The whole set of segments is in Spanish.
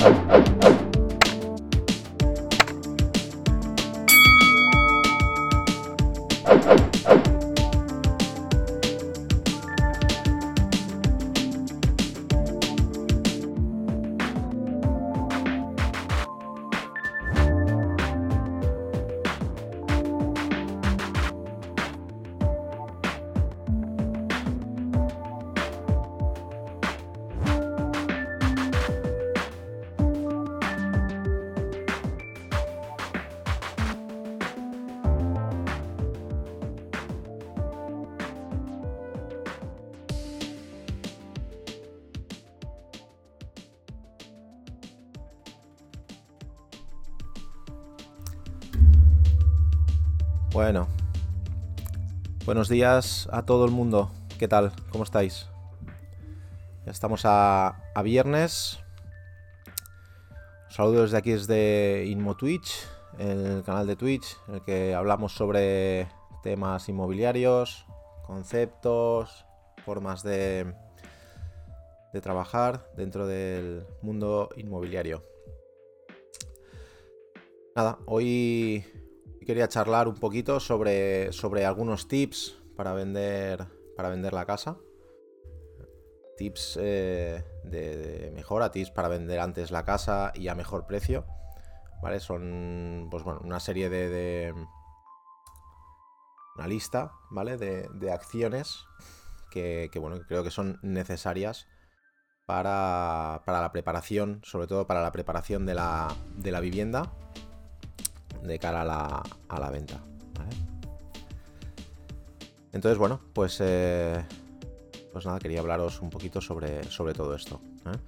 Bueno, buenos días a todo el mundo. ¿Qué tal? ¿Cómo estáis? Ya estamos a, viernes. Saludos desde aquí desde Inmo Twitch, el canal de Twitch, en el que hablamos sobre temas inmobiliarios, conceptos, formas de, de trabajar dentro del mundo inmobiliario. Nada, hoy quería charlar un poquito sobre, sobre algunos tips para vender, para vender la casa. Tips eh, de, mejora, tips para vender antes la casa y a mejor precio. ¿Vale? Son pues bueno, una serie de, una lista, ¿vale? De, acciones que, bueno, creo que son necesarias para, para, la preparación, sobre todo para la preparación de la, de la vivienda de cara a la, venta. Entonces, bueno, pues, eh, pues nada, quería hablaros un poquito sobre, sobre todo esto. ¿eh?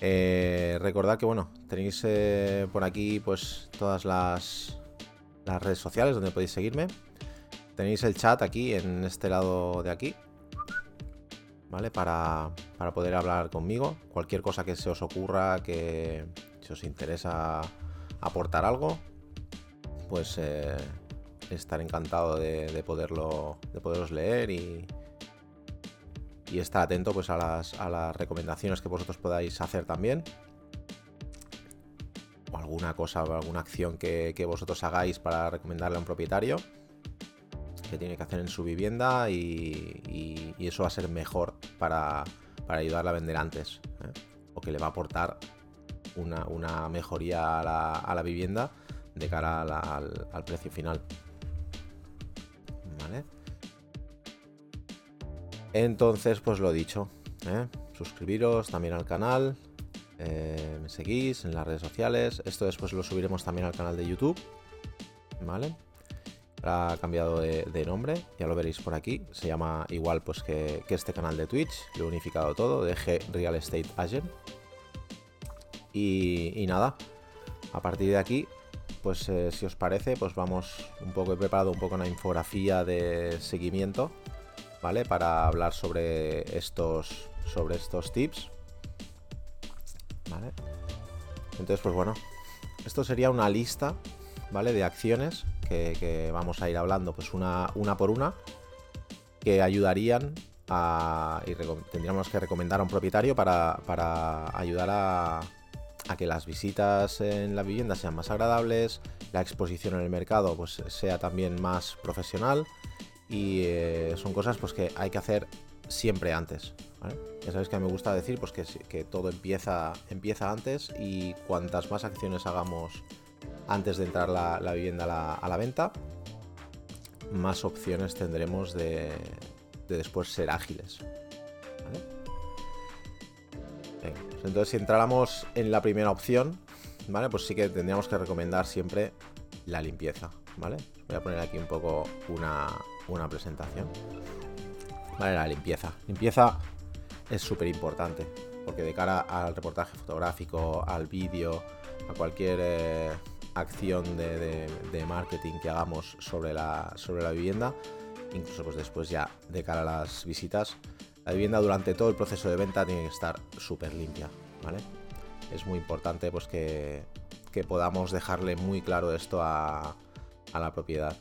Eh, recordad que, bueno, tenéis por aquí pues todas las, las redes sociales donde podéis seguirme. Tenéis el chat aquí, en este lado de aquí. ¿Vale? Para, para poder hablar conmigo. Cualquier cosa que se os ocurra, que si os interesa aportar algo, pues eh, estar encantado de, poderlo, de poderos leer y, estar atento pues, a, las, recomendaciones que vosotros podáis hacer también. O alguna cosa o alguna acción que, vosotros hagáis para recomendarle a un propietario que tiene que hacer en su vivienda y, eso va a ser mejor para, ayudarle a vender antes ¿eh? o que le va a aportar una, mejoría a la vivienda de cara al, precio final. ¿Vale? Entonces, pues lo dicho. ¿eh? Suscribiros también al canal. Eh, me seguís en las redes sociales. Esto después lo subiremos también al canal de YouTube. ¿Vale? Ha cambiado de, nombre, ya lo veréis por aquí. Se llama igual pues que, este canal de Twitch. Lo he unificado todo, de G Real Estate Agent. Y nada, a partir de aquí pues eh, si os parece, pues vamos un poco, he preparado un poco una infografía de seguimiento, ¿vale? Para hablar sobre estos, sobre estos tips, ¿vale? Entonces, pues bueno, esto sería una lista, ¿vale? De acciones que, vamos a ir hablando, pues una, una por una, que ayudarían a, y tendríamos que recomendar a un propietario para, para ayudar a, a que las visitas en la vivienda sean más agradables, la exposición en el mercado pues sea también más profesional y eh, son cosas pues que hay que hacer siempre antes. Ya sabéis que a me gusta decir pues que, todo empieza, empieza antes y cuantas más acciones hagamos antes de entrar la, vivienda a la, venta, más opciones tendremos de, de después ser ágiles. Entonces, si entráramos en la primera opción, ¿vale? Pues sí que tendríamos que recomendar siempre la limpieza, ¿vale? Voy a poner aquí un poco una, presentación. Vale, la limpieza. Limpieza es súper importante, porque de cara al reportaje fotográfico, al vídeo, a cualquier eh, acción de, marketing que hagamos sobre la, sobre la vivienda, incluso pues después ya de cara a las visitas, la vivienda durante todo el proceso de venta tiene que estar súper limpia, ¿vale? Es muy importante pues que, podamos dejarle muy claro esto a, la propiedad.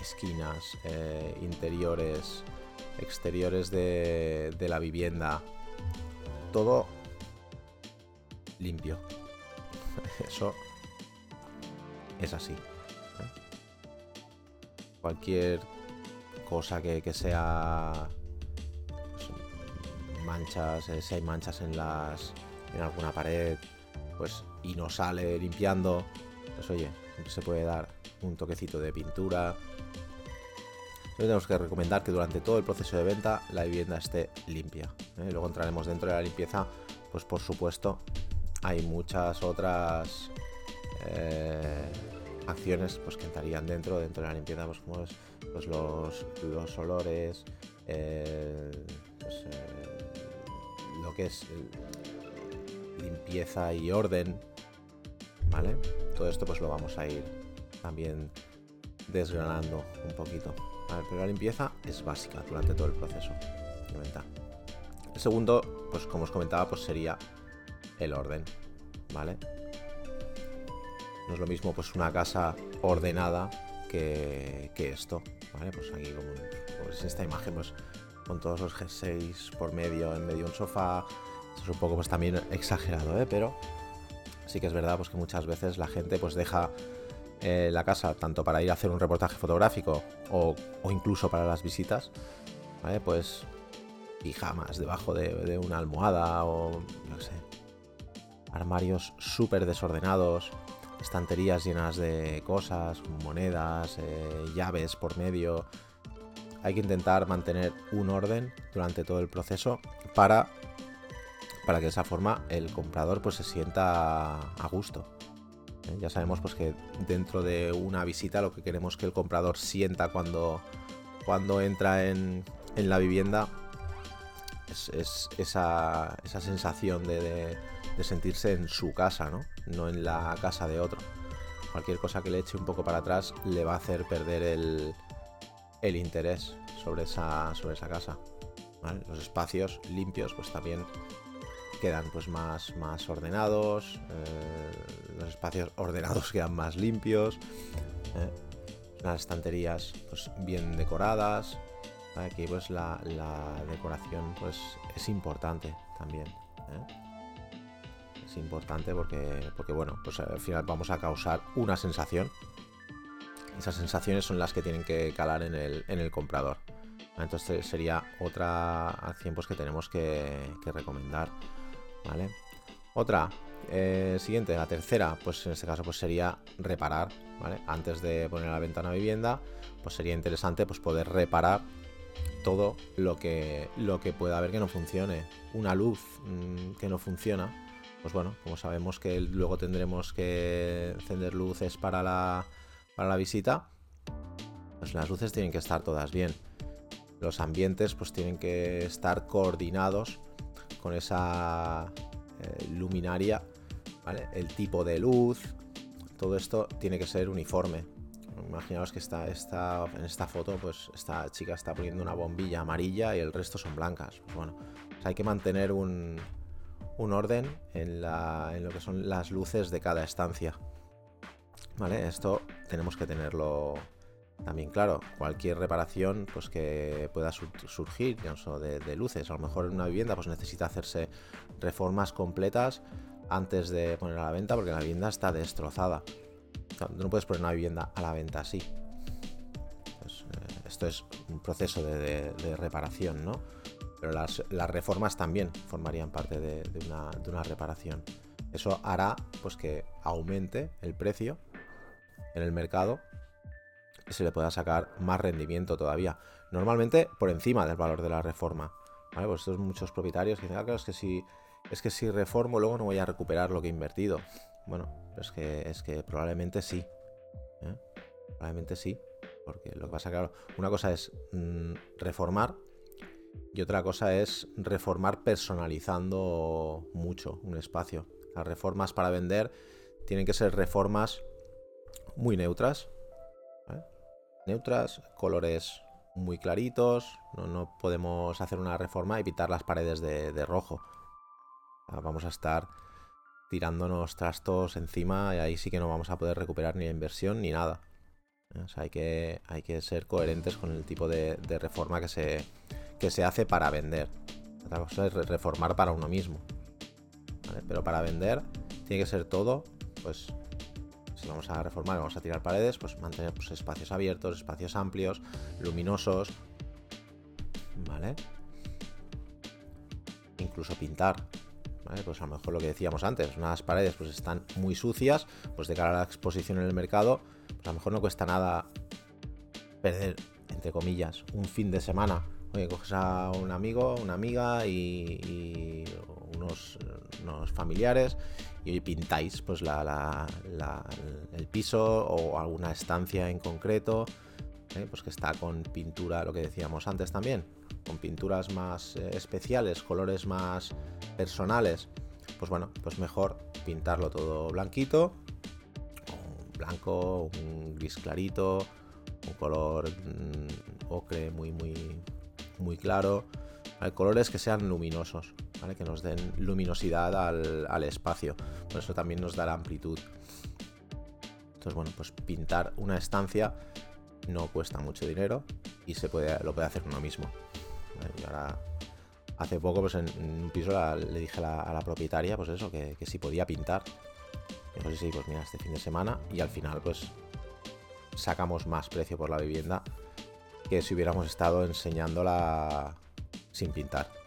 Esquinas, eh, interiores, exteriores de, la vivienda. Todo limpio. Eso es así. ¿eh? Cualquier cosa que, sea manchas, eh, si hay manchas en las en alguna pared, pues y no sale limpiando, pues oye, se puede dar un toquecito de pintura. tenemos que recomendar que durante todo el proceso de venta la vivienda esté limpia. ¿eh? Luego entraremos dentro de la limpieza, pues por supuesto hay muchas otras eh, acciones pues, que entrarían dentro, dentro de la limpieza, pues pues, los, los olores, pues, lo que es limpieza y orden, ¿vale? Todo esto pues lo vamos a ir también desgranando un poquito. pero la limpieza es básica durante todo el proceso. El segundo, pues como os comentaba, pues sería el orden, ¿vale? No es lo mismo pues una casa ordenada que, esto, ¿vale? Pues aquí como pues esta imagen, pues con todos los G6 por medio, en medio de un sofá. es un poco pues también exagerado, ¿eh? Pero sí que es verdad pues que muchas veces la gente pues deja eh, la casa tanto para ir a hacer un reportaje fotográfico o, incluso para las visitas, ¿vale? Pues pijamas debajo de, una almohada o no sé, armarios súper desordenados, estanterías llenas de cosas, monedas, eh, llaves por medio. Hay que intentar mantener un orden durante todo el proceso para para que de esa forma el comprador pues se sienta a gusto. ¿eh? Ya sabemos pues que dentro de una visita lo que queremos que el comprador sienta cuando, cuando entra en, la vivienda es, esa, sensación de, sentirse en su casa, ¿no? no en la casa de otro. Cualquier cosa que le eche un poco para atrás le va a hacer perder el, interés sobre esa, sobre esa casa. Los espacios limpios pues también quedan pues más, más ordenados, eh, los espacios ordenados quedan más limpios, eh, las estanterías pues bien decoradas, aquí pues la, decoración pues es importante también. ¿eh? Es importante porque, porque bueno, pues al final vamos a causar una sensación. Esas sensaciones son las que tienen que calar en el, en el comprador. Entonces sería otra acción pues, que tenemos que, recomendar. ¿vale? Otra, eh, siguiente, la tercera, pues en este caso pues sería reparar. Antes de poner a la venta una vivienda, pues sería interesante pues poder reparar todo lo que, lo que pueda haber que no funcione. Una luz mm, que no funciona, pues bueno, como sabemos que luego tendremos que encender luces para la, para la visita, pues las luces tienen que estar todas bien. Los ambientes pues tienen que estar coordinados con esa eh, luminaria, el tipo de luz, todo esto tiene que ser uniforme. Imaginaos que está en esta foto, pues esta chica está poniendo una bombilla amarilla y el resto son blancas. Pues bueno, hay que mantener un, orden en, en, lo que son las luces de cada estancia. ¿Vale? Esto tenemos que tenerlo también, claro, cualquier reparación pues, que pueda surgir de, de, luces. A lo mejor en una vivienda pues, necesita hacerse reformas completas antes de poner a la venta porque la vivienda está destrozada. no puedes poner una vivienda a la venta así. Pues, eh, esto es un proceso de, reparación, ¿no? Pero las, reformas también formarían parte de, una, de una reparación. Eso hará pues, que aumente el precio en el mercado se le pueda sacar más rendimiento todavía. Normalmente por encima del valor de la reforma. ¿vale? Pues estos muchos propietarios que dicen, ah, es que si es que si reformo luego no voy a recuperar lo que he invertido. Bueno, es que es que probablemente sí. ¿eh? Probablemente sí. Porque lo que pasa, claro, una cosa es mm, reformar y otra cosa es reformar personalizando mucho un espacio. Las reformas para vender tienen que ser reformas muy neutras, neutras, colores muy claritos, no, podemos hacer una reforma y pintar las paredes de, rojo. Vamos a estar tirándonos trastos encima y ahí sí que no vamos a poder recuperar ni la inversión ni nada. hay, que, hay que ser coherentes con el tipo de, reforma que se, que se hace para vender. Otra cosa es reformar para uno mismo. Pero para vender tiene que ser todo, pues si vamos a reformar, vamos a tirar paredes, pues mantener pues, espacios abiertos, espacios amplios, luminosos, ¿vale? Incluso pintar, ¿vale? Pues a lo mejor lo que decíamos antes, unas paredes pues están muy sucias, pues de cara a la exposición en el mercado, pues a lo mejor no cuesta nada perder, entre comillas, un fin de semana. Oye, coges a un amigo, una amiga y, unos, familiares y pintáis pues la, el piso o alguna estancia en concreto, ¿eh? pues que está con pintura, lo que decíamos antes también, con pinturas más eh, especiales, colores más personales, pues bueno, pues mejor pintarlo todo blanquito, blanco, un gris clarito, un color mm, ocre muy muy muy claro, Hay colores que sean luminosos, que nos den luminosidad al, al espacio, por eso también nos dará amplitud. Entonces bueno, pues pintar una estancia no cuesta mucho dinero y se puede, lo puede hacer uno mismo. Y ahora, hace poco, pues en, un piso le dije a la, propietaria, pues eso, que, si podía pintar. Y sí, pues mira, este fin de semana y al final, pues sacamos más precio por la vivienda que si hubiéramos estado enseñándola sin pintar.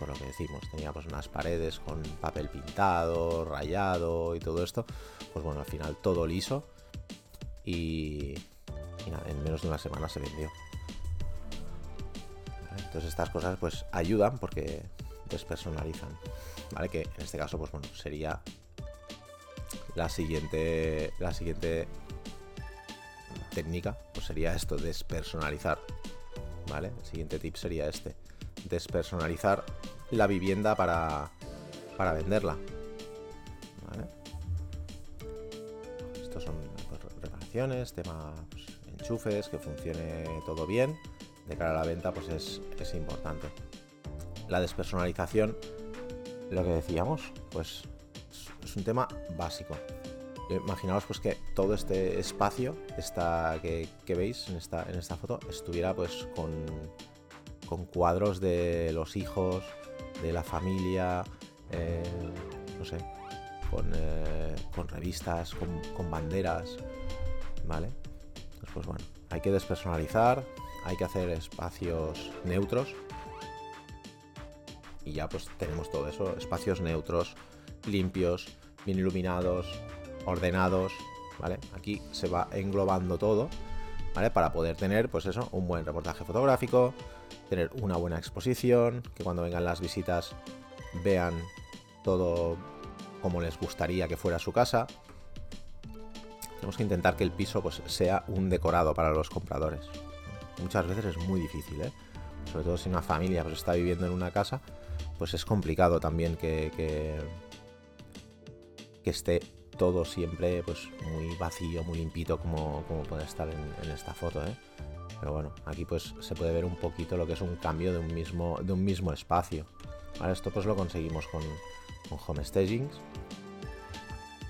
Por lo que decimos, teníamos unas paredes con papel pintado, rayado y todo esto. Pues bueno, al final todo liso. Y, en menos de una semana se vendió. Entonces estas cosas pues ayudan porque despersonalizan. ¿Vale? Que en este caso, pues bueno, sería la siguiente. La siguiente técnica. Pues sería esto, despersonalizar. ¿Vale? El siguiente tip sería este. Despersonalizar la vivienda para, para venderla. Estos son pues, reparaciones, tema pues, enchufes, que funcione todo bien de cara a la venta, pues es, es importante. La despersonalización, lo que decíamos, pues es un tema básico. Imaginaos pues que todo este espacio esta, que, veis en esta, en esta foto estuviera pues con, con cuadros de los hijos, de la familia, eh, no sé, con, eh, con revistas, con, con, banderas, ¿vale? pues bueno, hay que despersonalizar, hay que hacer espacios neutros. Y ya pues tenemos todo eso, espacios neutros, limpios, bien iluminados, ordenados, ¿vale? Aquí se va englobando todo, ¿vale? Para poder tener, pues eso, un buen reportaje fotográfico, tener una buena exposición, que cuando vengan las visitas vean todo como les gustaría que fuera su casa, tenemos que intentar que el piso pues, sea un decorado para los compradores. Muchas veces es muy difícil, ¿eh? sobre todo si una familia pues, está viviendo en una casa, pues es complicado también que, que, esté todo siempre pues, muy vacío, muy limpito como, como puede estar en, esta foto. ¿eh? Pero bueno, aquí pues se puede ver un poquito lo que es un cambio de un mismo, de un mismo espacio. Esto pues lo conseguimos con, con home stagings,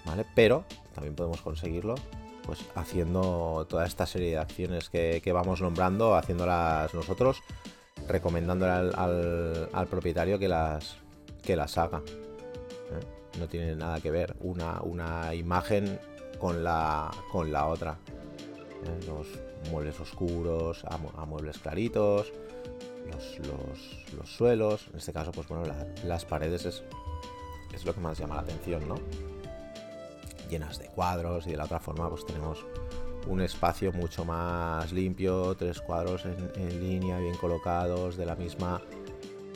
¿vale? Pero también podemos conseguirlo pues haciendo toda esta serie de acciones que, vamos nombrando, haciéndolas nosotros, recomendándole al, propietario que las, que las haga. ¿eh? No tiene nada que ver una, una imagen con la, con la otra. ¿eh? Muebles oscuros a, muebles claritos, los, suelos, en este caso, pues bueno, las paredes es, es lo que más llama la atención, ¿no? llenas de cuadros y de la otra forma pues tenemos un espacio mucho más limpio, tres cuadros en, línea bien colocados de la misma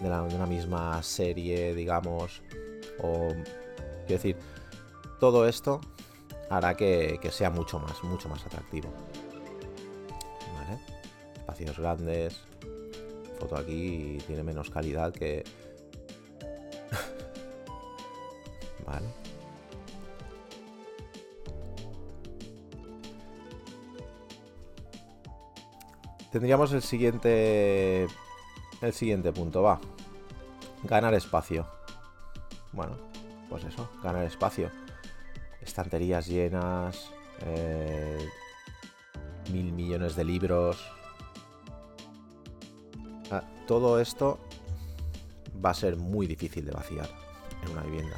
de, una misma serie, digamos, o quiero decir, todo esto hará que, sea mucho más, mucho más atractivo. Espacios grandes, foto aquí tiene menos calidad que... vale. tendríamos el siguiente. El siguiente punto, va. Ganar espacio. Bueno, pues eso, ganar espacio. Estanterías llenas. Eh, mil millones de libros. Todo esto va a ser muy difícil de vaciar en una vivienda.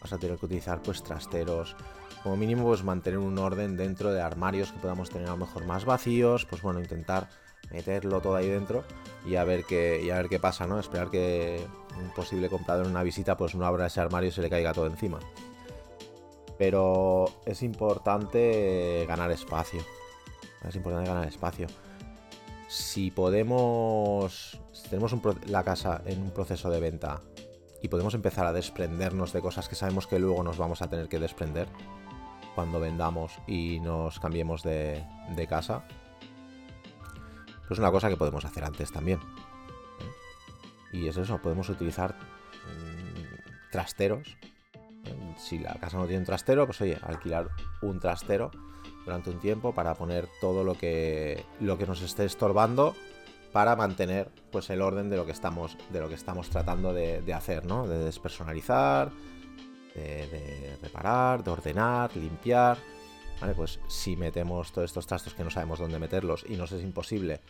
Vas a tener que utilizar pues trasteros, como mínimo pues mantener un orden dentro de armarios que podamos tener a lo mejor más vacíos, pues bueno, intentar meterlo todo ahí dentro y a ver qué, y a ver qué pasa, ¿no? Esperar que un posible comprador en una visita pues no abra ese armario y se le caiga todo encima. Pero es importante ganar espacio. Es importante ganar espacio. Si podemos, si tenemos la casa en un proceso de venta y podemos empezar a desprendernos de cosas que sabemos que luego nos vamos a tener que desprender cuando vendamos y nos cambiemos de, de casa, pues es una cosa que podemos hacer antes también. ¿eh? Y es eso, podemos utilizar mm, trasteros. Si la casa no tiene un trastero, pues oye, alquilar un trastero durante un tiempo para poner todo lo que, lo que nos esté estorbando para mantener pues el orden de lo que estamos, de lo que estamos tratando de, hacer, ¿no? De despersonalizar, de, reparar, de ordenar, limpiar. ¿Vale? Pues si metemos todos estos trastos que no sabemos dónde meterlos y nos es imposible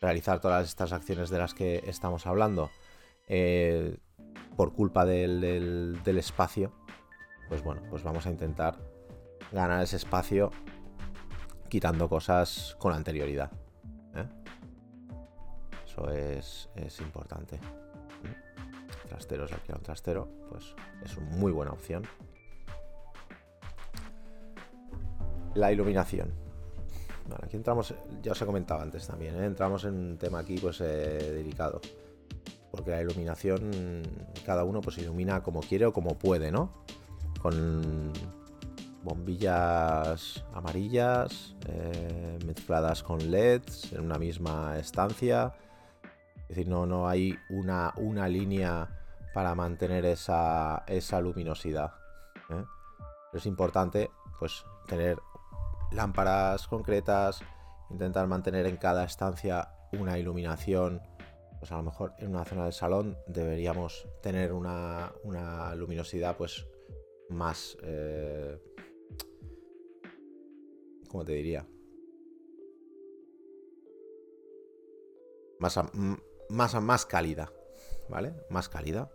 realizar todas estas acciones de las que estamos hablando eh, por culpa del, espacio, pues bueno, pues vamos a intentar ganar ese espacio quitando cosas con anterioridad. ¿eh? Eso es, es importante. Trasteros, alquilar un trastero, pues es una muy buena opción. La iluminación aquí entramos, ya os he comentado antes también, ¿eh? entramos en un tema aquí pues eh, delicado. Porque la iluminación, cada uno pues ilumina como quiere o como puede, ¿no? Con bombillas amarillas eh, mezcladas con LEDs en una misma estancia. Es decir, no, no hay una, una línea para mantener esa, esa luminosidad. Es importante pues tener lámparas concretas, intentar mantener en cada estancia una iluminación. Pues a lo mejor en una zona del salón deberíamos tener una, luminosidad pues más... Eh, ¿Cómo te diría? Más, más, cálida, ¿vale? Más cálida.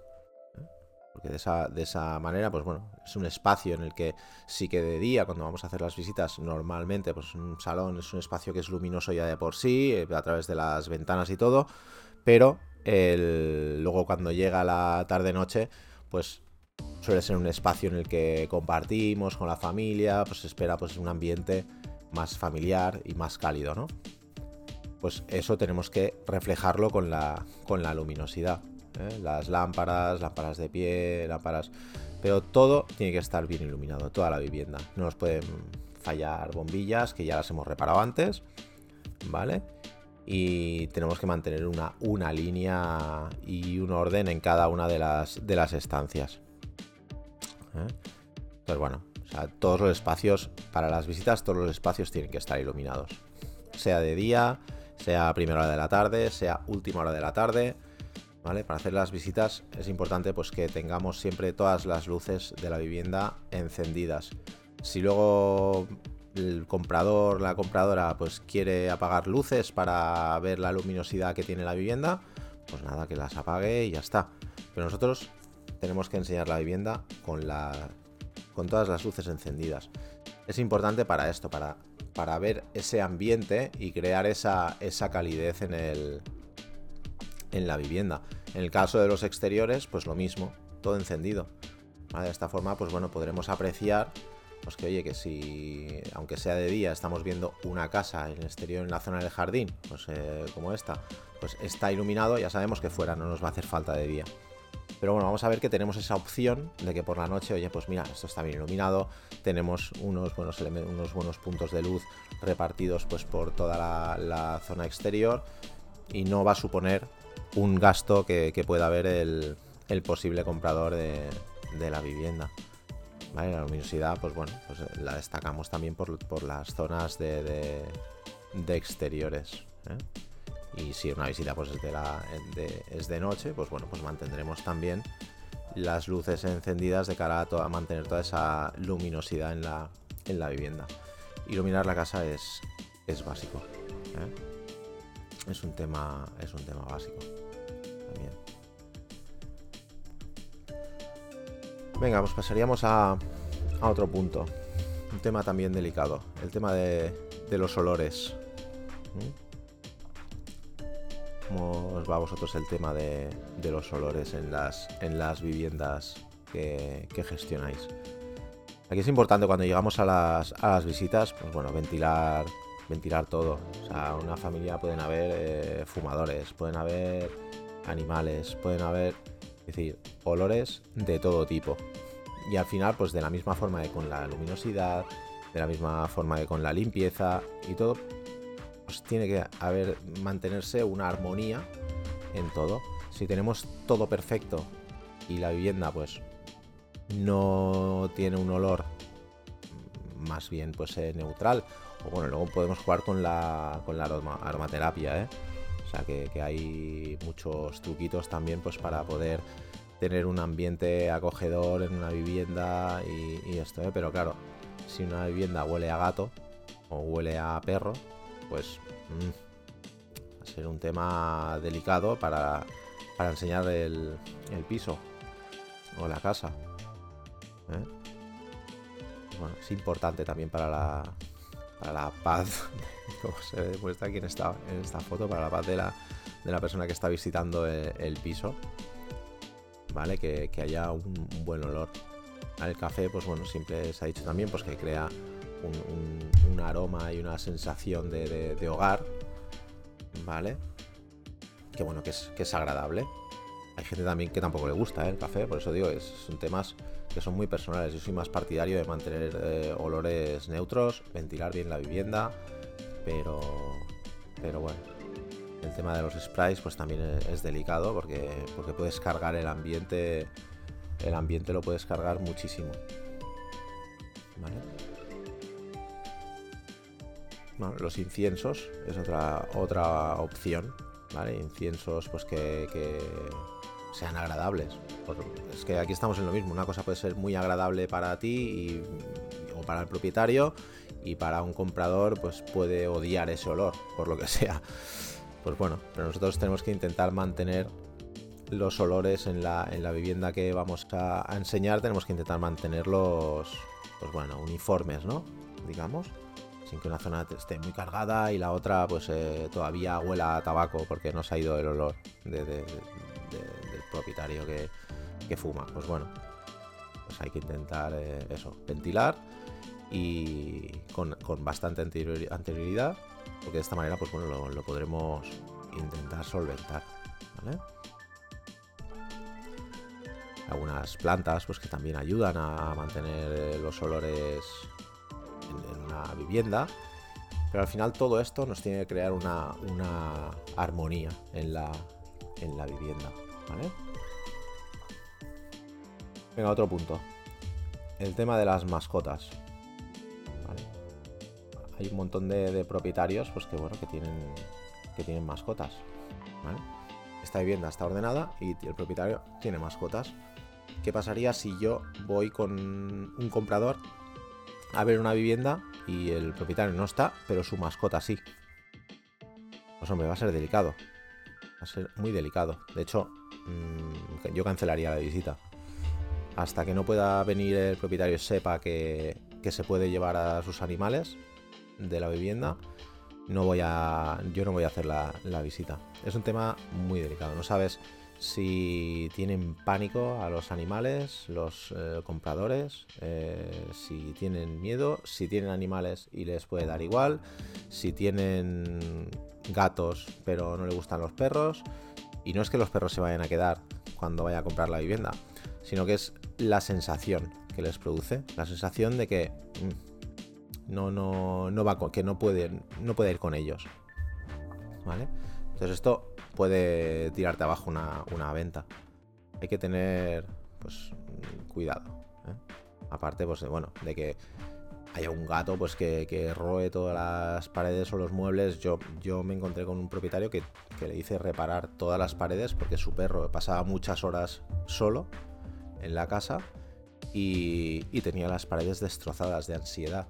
Porque de esa, de esa manera, pues bueno, es un espacio en el que sí que de día, cuando vamos a hacer las visitas, normalmente, pues un salón es un espacio que es luminoso ya de por sí, eh, a través de las ventanas y todo, pero luego cuando llega la tarde-noche, pues suele ser un espacio en el que compartimos con la familia, pues espera pues un ambiente más familiar y más cálido, ¿no? Pues eso tenemos que reflejarlo con la, con la luminosidad. ¿eh? las lámparas, lámparas de pie, lámparas... Pero todo tiene que estar bien iluminado, toda la vivienda. No nos pueden fallar bombillas, que ya las hemos reparado antes, ¿vale? Y tenemos que mantener una, una línea y un orden en cada una de las, de las estancias. ¿Eh? Pues bueno, todos los espacios, para las visitas, todos los espacios tienen que estar iluminados. Sea de día, sea primera hora de la tarde, sea última hora de la tarde para hacer las visitas es importante pues que tengamos siempre todas las luces de la vivienda encendidas. Si luego el comprador, la compradora, pues quiere apagar luces para ver la luminosidad que tiene la vivienda, pues nada, que las apague y ya está. Pero nosotros tenemos que enseñar la vivienda con, la, con todas las luces encendidas. Es importante para esto, para, para ver ese ambiente y crear esa, esa calidez en el, en la vivienda. En el caso de los exteriores, pues lo mismo, todo encendido. De esta forma, pues bueno, podremos apreciar pues que oye, que si, aunque sea de día, estamos viendo una casa en el exterior, en la zona del jardín, pues eh, como esta, pues está iluminado, ya sabemos que fuera no nos va a hacer falta de día. Pero bueno, vamos a ver que tenemos esa opción de que por la noche, oye, pues mira, esto está bien iluminado, tenemos unos buenos, unos buenos puntos de luz repartidos pues por toda la, zona exterior y no va a suponer un gasto que, pueda haber el, posible comprador de, la vivienda. La luminosidad, pues bueno, pues eh, la destacamos también por, las zonas de, exteriores. ¿eh? Y si una visita pues es de, de noche, pues bueno, pues mantendremos también las luces encendidas de cara a, mantener toda esa luminosidad en la, en la vivienda. Iluminar la casa es, es básico. ¿eh? Es un tema, es un tema básico. Venga, pues pasaríamos a, otro punto. Un tema también delicado. El tema de, los olores. ¿Cómo os va a vosotros el tema de, los olores en las, en las viviendas que, gestionáis? Aquí es importante cuando llegamos a las, a las visitas, pues bueno, ventilar, ventilar todo. O sea, una familia pueden haber eh, fumadores, pueden haber animales, pueden haber, es decir, olores de todo tipo. Y al final, pues de la misma forma que con la luminosidad, de la misma forma que con la limpieza y todo, pues tiene que haber, mantenerse una armonía en todo. Si tenemos todo perfecto y la vivienda, pues no tiene un olor más bien pues eh, neutral o bueno luego podemos jugar con la con la aromaterapia ¿eh? o sea que, hay muchos truquitos también pues para poder tener un ambiente acogedor en una vivienda y, esto ¿eh? pero claro si una vivienda huele a gato o huele a perro pues mm, va a ser un tema delicado para, para enseñar el, el piso o la casa ¿eh? Bueno, es importante también para la, para la paz, como se demuestra aquí en esta, en esta foto, para la paz de la, de la persona que está visitando el, piso. ¿Vale? Que, haya un, buen olor. El café, pues bueno, siempre se ha dicho también pues que crea un, aroma y una sensación de, hogar. ¿Vale? Que bueno, que es, que es agradable. Hay gente también que tampoco le gusta ¿eh? el café, por eso digo, es, son temas que son muy personales. Yo soy más partidario de mantener eh, olores neutros, ventilar bien la vivienda, pero, pero bueno, el tema de los sprays pues también es, delicado porque, porque puedes cargar el ambiente, el ambiente lo puedes cargar muchísimo. Los inciensos es otra, otra opción, ¿vale? Inciensos pues que sean agradables. Es que aquí estamos en lo mismo. Una cosa puede ser muy agradable para ti o para el propietario y para un comprador pues puede odiar ese olor, por lo que sea. Pues bueno, pero nosotros tenemos que intentar mantener los olores en la, en la vivienda que vamos a, enseñar, tenemos que intentar mantenerlos, pues bueno, uniformes, ¿no? Digamos, que una zona esté muy cargada y la otra pues eh, todavía huela a tabaco porque no se ha ido el olor de, propietario que, fuma. Pues bueno, pues hay que intentar eh, eso, ventilar y con, bastante anterioridad, porque de esta manera pues bueno, lo, podremos intentar solventar. Algunas plantas pues que también ayudan a mantener eh, los olores Pero al final todo esto nos tiene que crear una, una armonía en la, en la vivienda. ¿Vale? Venga, otro punto. El tema de las mascotas. Hay un montón de, propietarios pues que bueno que tienen que tienen mascotas. Esta vivienda está ordenada y el propietario tiene mascotas. ¿Qué pasaría si yo voy con un comprador a ver una vivienda y el propietario no está, pero su mascota sí? Pues hombre, va a ser delicado. Va a ser muy delicado. De hecho, mm, yo cancelaría la visita hasta que no pueda venir el propietario sepa que, se puede llevar a sus animales de la vivienda, no voy a, yo no voy a hacer la, visita. Es un tema muy delicado. No sabes si tienen pánico a los animales, los eh, compradores, eh, si tienen miedo, si tienen animales y les puede dar igual, si tienen gatos pero no le gustan los perros. Y no es que los perros se vayan a quedar cuando vaya a comprar la vivienda, sino que es la sensación que les produce, la sensación de que mm, no, no, no va que no puede, no puede ir con ellos. ¿Vale? Entonces esto puede tirarte abajo una, venta. Hay que tener pues cuidado. ¿eh? Aparte, pues bueno, de que haya un gato pues que, que, roe todas las paredes o los muebles. Yo, yo me encontré con un propietario que, que le hice reparar todas las paredes porque su perro pasaba muchas horas solo en la casa y, tenía las paredes destrozadas de ansiedad.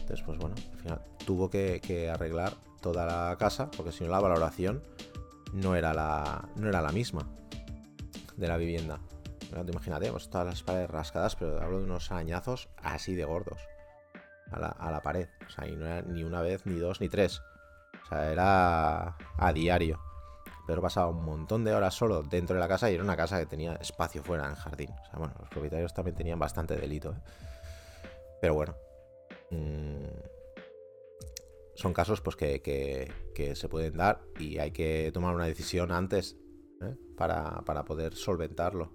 Entonces, pues bueno, al final tuvo que, arreglar toda la casa porque si no la valoración no era la, no era la misma de la vivienda. imagínate, pues todas las paredes rascadas, pero hablo de unos arañazos así de gordos a la, a la pared. O sea, y no era ni una vez, ni dos, ni tres. O sea, era a diario. Pero pasaba un montón de horas solo dentro de la casa y era una casa que tenía espacio fuera en jardín. O sea, bueno, los propietarios también tenían bastante delito. ¿eh? Pero bueno. Mmm, son casos pues que, que, que, se pueden dar y hay que tomar una decisión antes ¿eh? para, para, poder solventarlo.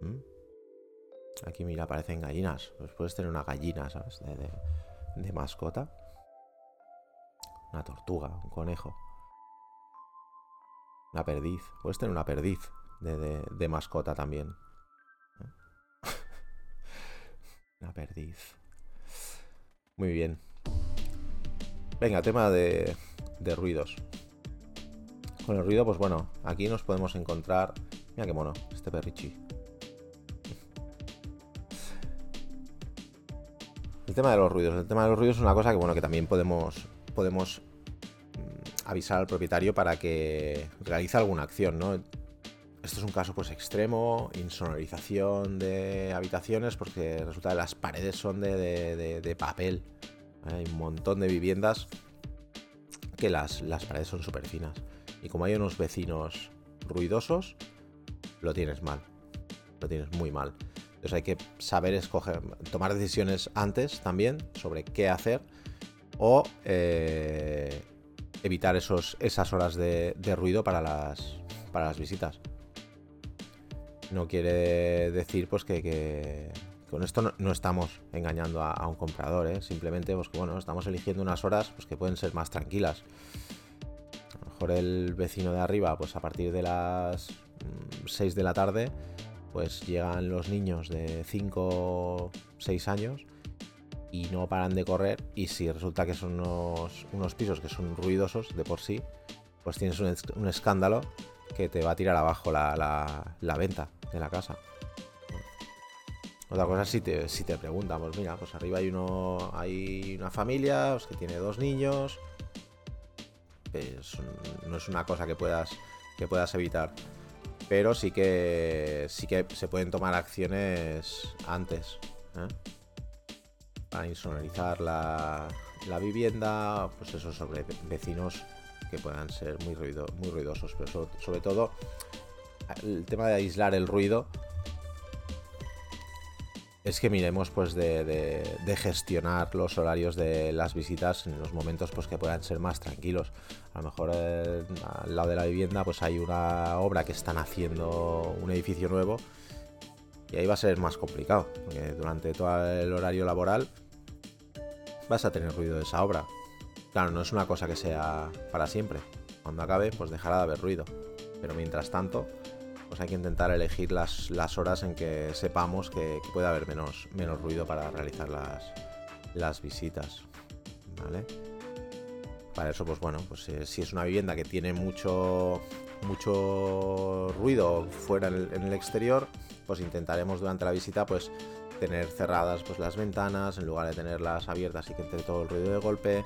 ¿Mm? Aquí mira, aparecen gallinas. Pues puedes tener una gallina, ¿sabes? De, de, mascota. Una tortuga, un conejo. Una perdiz. Puedes tener una perdiz de, de, de mascota también. ¿Eh? una perdiz. Muy bien. Venga, tema de, ruidos. Con el ruido, pues bueno, aquí nos podemos encontrar. Mira qué mono, este perrichi. El tema de los ruidos. El tema de los ruidos es una cosa que bueno, que también podemos. podemos avisar al propietario para que realice alguna acción, ¿no? Esto es un caso pues extremo, insonorización de habitaciones, porque resulta que las paredes son de papel. Hay un montón de viviendas que las, las paredes son súper finas. Y como hay unos vecinos ruidosos, lo tienes mal. Lo tienes muy mal. Entonces hay que saber escoger, tomar decisiones antes también sobre qué hacer o eh, evitar esos, esas horas de, ruido para las, para las visitas. No quiere decir pues que con esto no, estamos engañando a, un comprador, ¿eh? simplemente pues bueno, estamos eligiendo unas horas pues, que pueden ser más tranquilas. A lo mejor el vecino de arriba, pues a partir de las 6 mm, de la tarde, pues llegan los niños de 5 6 años y no paran de correr y si resulta que son unos, unos pisos que son ruidosos de por sí, pues tienes un, escándalo que te va a tirar abajo la, la venta de la casa. Otra cosa si te, si te preguntan, pues mira, pues arriba hay uno. hay una familia pues, que tiene dos niños. Pues, no es una cosa que puedas. que puedas evitar. Pero sí que. sí que se pueden tomar acciones antes. ¿eh? Para insonorizar la, la, vivienda. Pues eso sobre vecinos que puedan ser muy, ruido, muy ruidosos. Pero sobre todo. El tema de aislar el ruido es que miremos pues de, gestionar los horarios de las visitas en los momentos pues que puedan ser más tranquilos. A lo mejor eh, al lado de la vivienda pues hay una obra que están haciendo un edificio nuevo y ahí va a ser más complicado, durante todo el horario laboral vas a tener ruido de esa obra. Claro, no es una cosa que sea para siempre. Cuando acabe pues dejará de haber ruido. Pero mientras tanto, pues hay que intentar elegir las, las horas en que sepamos que, puede haber menos, menos ruido para realizar las, las visitas. ¿Vale? Para eso, pues bueno, pues eh, si es una vivienda que tiene mucho, mucho ruido fuera en el, en el, exterior, pues intentaremos durante la visita pues tener cerradas pues las ventanas en lugar de tenerlas abiertas y que entre todo el ruido de golpe.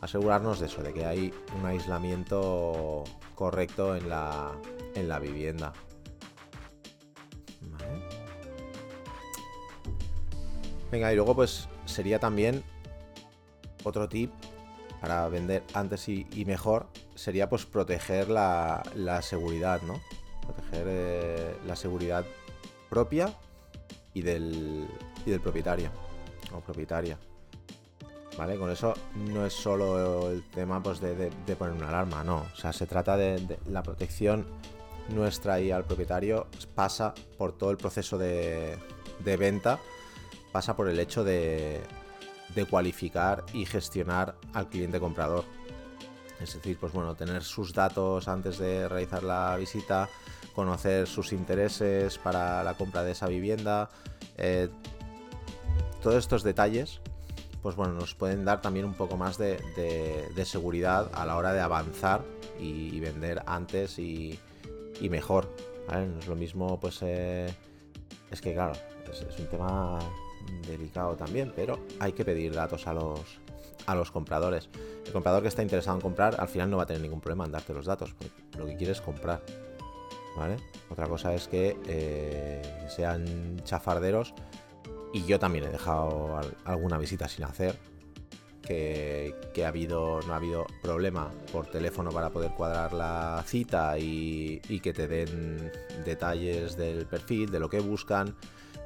Asegurarnos de eso, de que hay un aislamiento correcto en la, en la vivienda. Venga, y luego pues sería también otro tip para vender antes y, y mejor, sería pues proteger la, la seguridad, ¿no? Proteger eh, la seguridad propia y del, y del propietario o propietaria. Con eso no es solo el tema pues, de, poner una alarma, no. O sea, se trata de, la protección nuestra y al propietario pasa por todo el proceso de, venta, pasa por el hecho de, de, cualificar y gestionar al cliente comprador. Es decir, pues bueno, tener sus datos antes de realizar la visita, conocer sus intereses para la compra de esa vivienda, eh, todos estos detalles, pues bueno, nos pueden dar también un poco más de, seguridad a la hora de avanzar y, vender antes y, mejor. No es lo mismo, pues eh, es que claro, es, un tema delicado también, pero hay que pedir datos a los, a los compradores. El comprador que está interesado en comprar al final no va a tener ningún problema en darte los datos, porque lo que quiere es comprar. Otra cosa es que eh, sean chafarderos y yo también he dejado alguna visita sin hacer. Que, ha habido, no ha habido problema por teléfono para poder cuadrar la cita y, y que te den detalles del perfil, de lo que buscan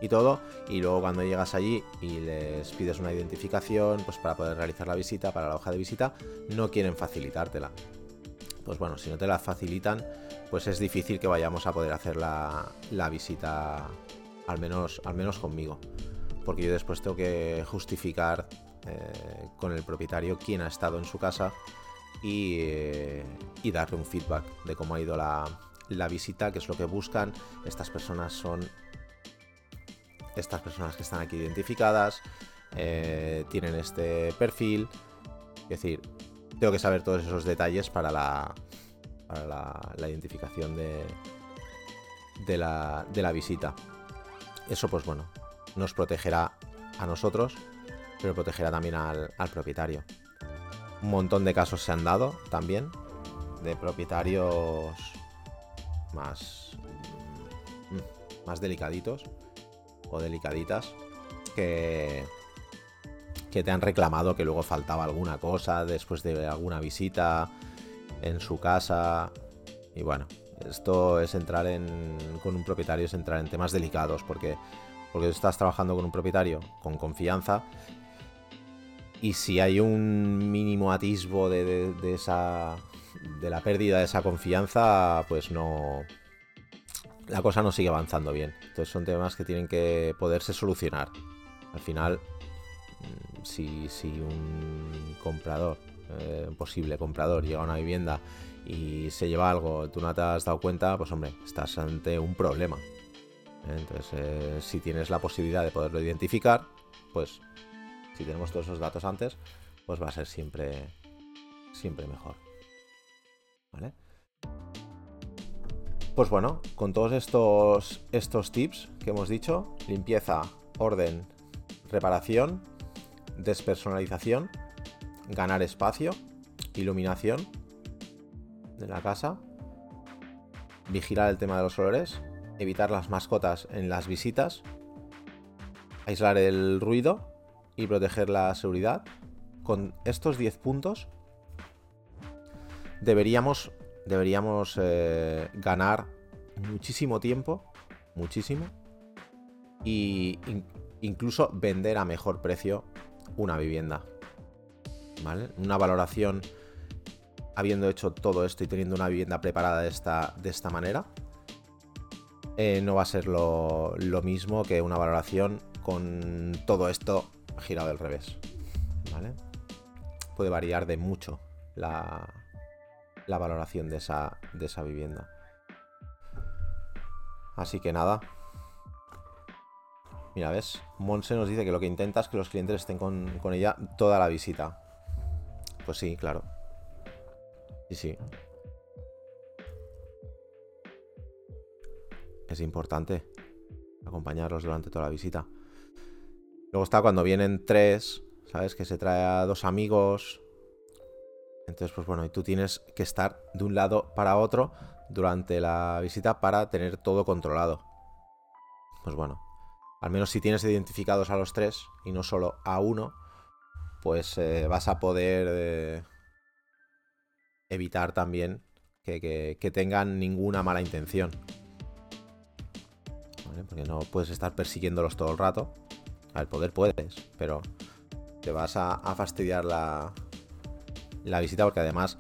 y todo. Y luego cuando llegas allí y les pides una identificación, pues para poder realizar la visita, para la hoja de visita, no quieren facilitártela. Pues bueno, si no te la facilitan, pues es difícil que vayamos a poder hacer la, visita, al menos, al menos conmigo. Porque yo después tengo que justificar eh, con el propietario quién ha estado en su casa y, eh, darle un feedback de cómo ha ido la, visita, qué es lo que buscan. Estas personas son estas personas que están aquí identificadas, eh, tienen este perfil. Es decir, tengo que saber todos esos detalles para la, la, identificación de, de, la, de la visita. Eso pues bueno, nos protegerá a nosotros, pero protegerá también al, propietario. Un montón de casos se han dado también de propietarios más, mm, más delicaditos o delicaditas que, que te han reclamado que luego faltaba alguna cosa después de alguna visita en su casa. Y bueno, esto es entrar en, con un propietario, es entrar en temas delicados, porque, porque estás trabajando con un propietario con confianza. Y si hay un mínimo atisbo de, esa. de la pérdida de esa confianza, pues no. La cosa no sigue avanzando bien. Entonces son temas que tienen que poderse solucionar. Al final, mm, si, si un comprador eh, posible comprador llega a una vivienda y se lleva algo, tú no te has dado cuenta, pues hombre, estás ante un problema. Entonces, eh, si tienes la posibilidad de poderlo identificar, pues si tenemos todos esos datos antes, pues va a ser siempre, siempre mejor. ¿Vale? Pues bueno, con todos estos, estos tips que hemos dicho, limpieza, orden, reparación, despersonalización, ganar espacio, iluminación de la casa, vigilar el tema de los olores, evitar las mascotas en las visitas, aislar el ruido y proteger la seguridad. Con estos 10 puntos deberíamos, deberíamos eh, ganar muchísimo tiempo, muchísimo, y incluso vender a mejor precio una vivienda. Una valoración habiendo hecho todo esto y teniendo una vivienda preparada de esta, de esta manera, eh, no va a ser lo, mismo que una valoración con todo esto girado al revés. Puede variar de mucho la, la valoración de esa, de esa vivienda. Así que nada. Mira, ¿ves? Monse nos dice que lo que intenta es que los clientes estén con, con ella toda la visita. Pues sí, claro. Sí, sí. Es importante acompañarlos durante toda la visita. Luego está cuando vienen tres, ¿sabes? Que se trae a dos amigos. Entonces, pues bueno, y tú tienes que estar de un lado para otro durante la visita para tener todo controlado. Pues bueno, al menos si tienes identificados a los tres y no solo a uno, pues eh, vas a poder eh, evitar también que, tengan ninguna mala intención. Porque no puedes estar persiguiéndolos todo el rato. Al poder puedes, pero te vas a, fastidiar la, la visita porque además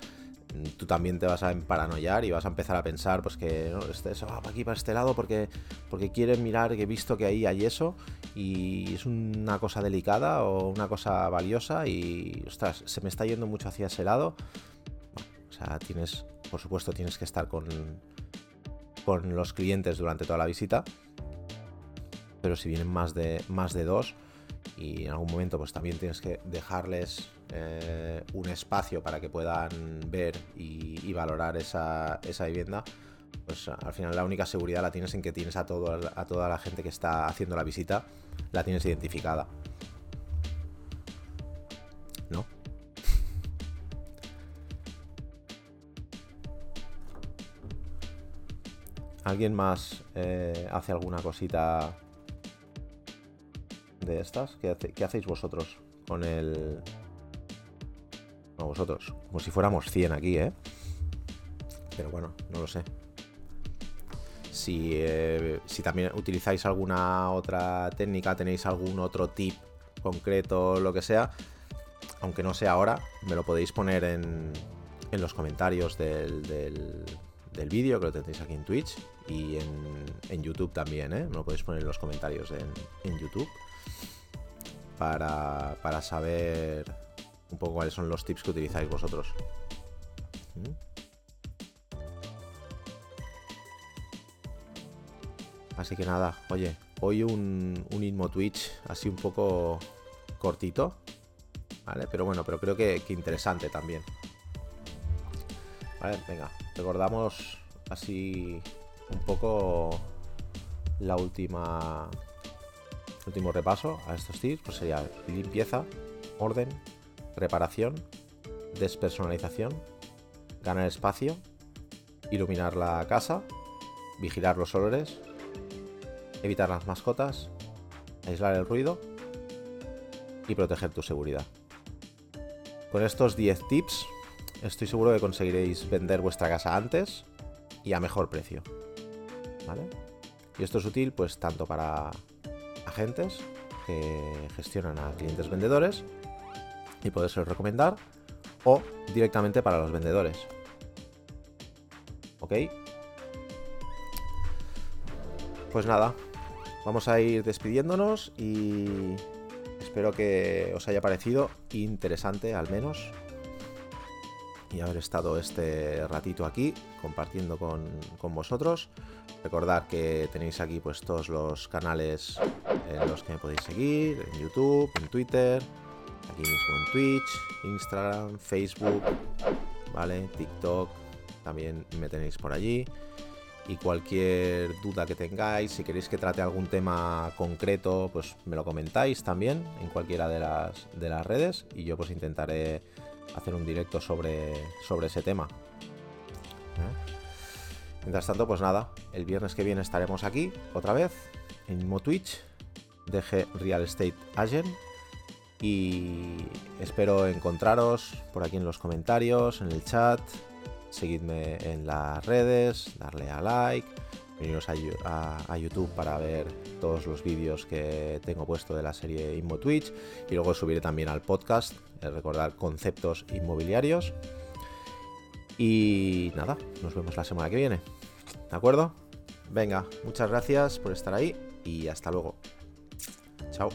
tú también te vas a paranoiar y vas a empezar a pensar pues que no, este va para aquí para este lado porque porque quieren mirar que he visto que ahí hay eso y es una cosa delicada o una cosa valiosa y ostras, se me está yendo mucho hacia ese lado. o sea, tienes, por supuesto, tienes que estar con con los clientes durante toda la visita. Pero si vienen más de más de dos y en algún momento pues también tienes que dejarles eh, un espacio para que puedan ver y, valorar esa, vivienda, pues al final la única seguridad la tienes en que tienes a, todo, a toda la gente que está haciendo la visita, la tienes identificada. ¿No? ¿Alguien más eh, hace alguna cosita de estas? ¿Qué, hacéis vosotros con el... No, vosotros. Como si fuéramos 100 aquí, ¿eh? Pero bueno, no lo sé. Si, eh, si también utilizáis alguna otra técnica, tenéis algún otro tip concreto, lo que sea, aunque no sea ahora, me lo podéis poner en, en los comentarios del, del, vídeo, que lo tendréis aquí en Twitch y en, YouTube también, ¿eh? Me lo podéis poner en los comentarios en, YouTube para, para, saber un poco cuáles son los tips que utilizáis vosotros. ¿Mm? Así que nada, oye, hoy un, un Inmo Twitch así un poco cortito, ¿vale? Pero bueno, pero creo que, que interesante también. Venga, recordamos así un poco la última último repaso a estos tips, pues sería limpieza, orden, reparación, despersonalización, ganar espacio, iluminar la casa, vigilar los olores, evitar las mascotas, aislar el ruido y proteger tu seguridad. Con estos 10 tips estoy seguro que conseguiréis vender vuestra casa antes y a mejor precio. ¿Vale? Y esto es útil pues tanto para agentes que gestionan a clientes vendedores y ser recomendar o directamente para los vendedores. ¿Ok? Pues nada, vamos a ir despidiéndonos y espero que os haya parecido interesante al menos y haber estado este ratito aquí compartiendo con, vosotros. Recordad que tenéis aquí pues todos los canales los que me podéis seguir, en YouTube, en Twitter, aquí mismo en Twitch, Instagram, Facebook, ¿vale? TikTok, también me tenéis por allí. Y cualquier duda que tengáis, si queréis que trate algún tema concreto, pues me lo comentáis también en cualquiera de las, de las redes y yo pues intentaré hacer un directo sobre, sobre ese tema. ¿Eh? Mientras tanto, pues nada, el viernes que viene estaremos aquí otra vez en Twitch, DG Real Estate Agent. Y espero encontraros por aquí en los comentarios, en el chat. Seguidme en las redes, darle a like, veniros a, YouTube para ver todos los vídeos que tengo puesto de la serie Inmo Twitch y luego subiré también al podcast, eh, recordar conceptos inmobiliarios. Y nada, nos vemos la semana que viene. ¿De acuerdo? Venga, muchas gracias por estar ahí y hasta luego. Chao.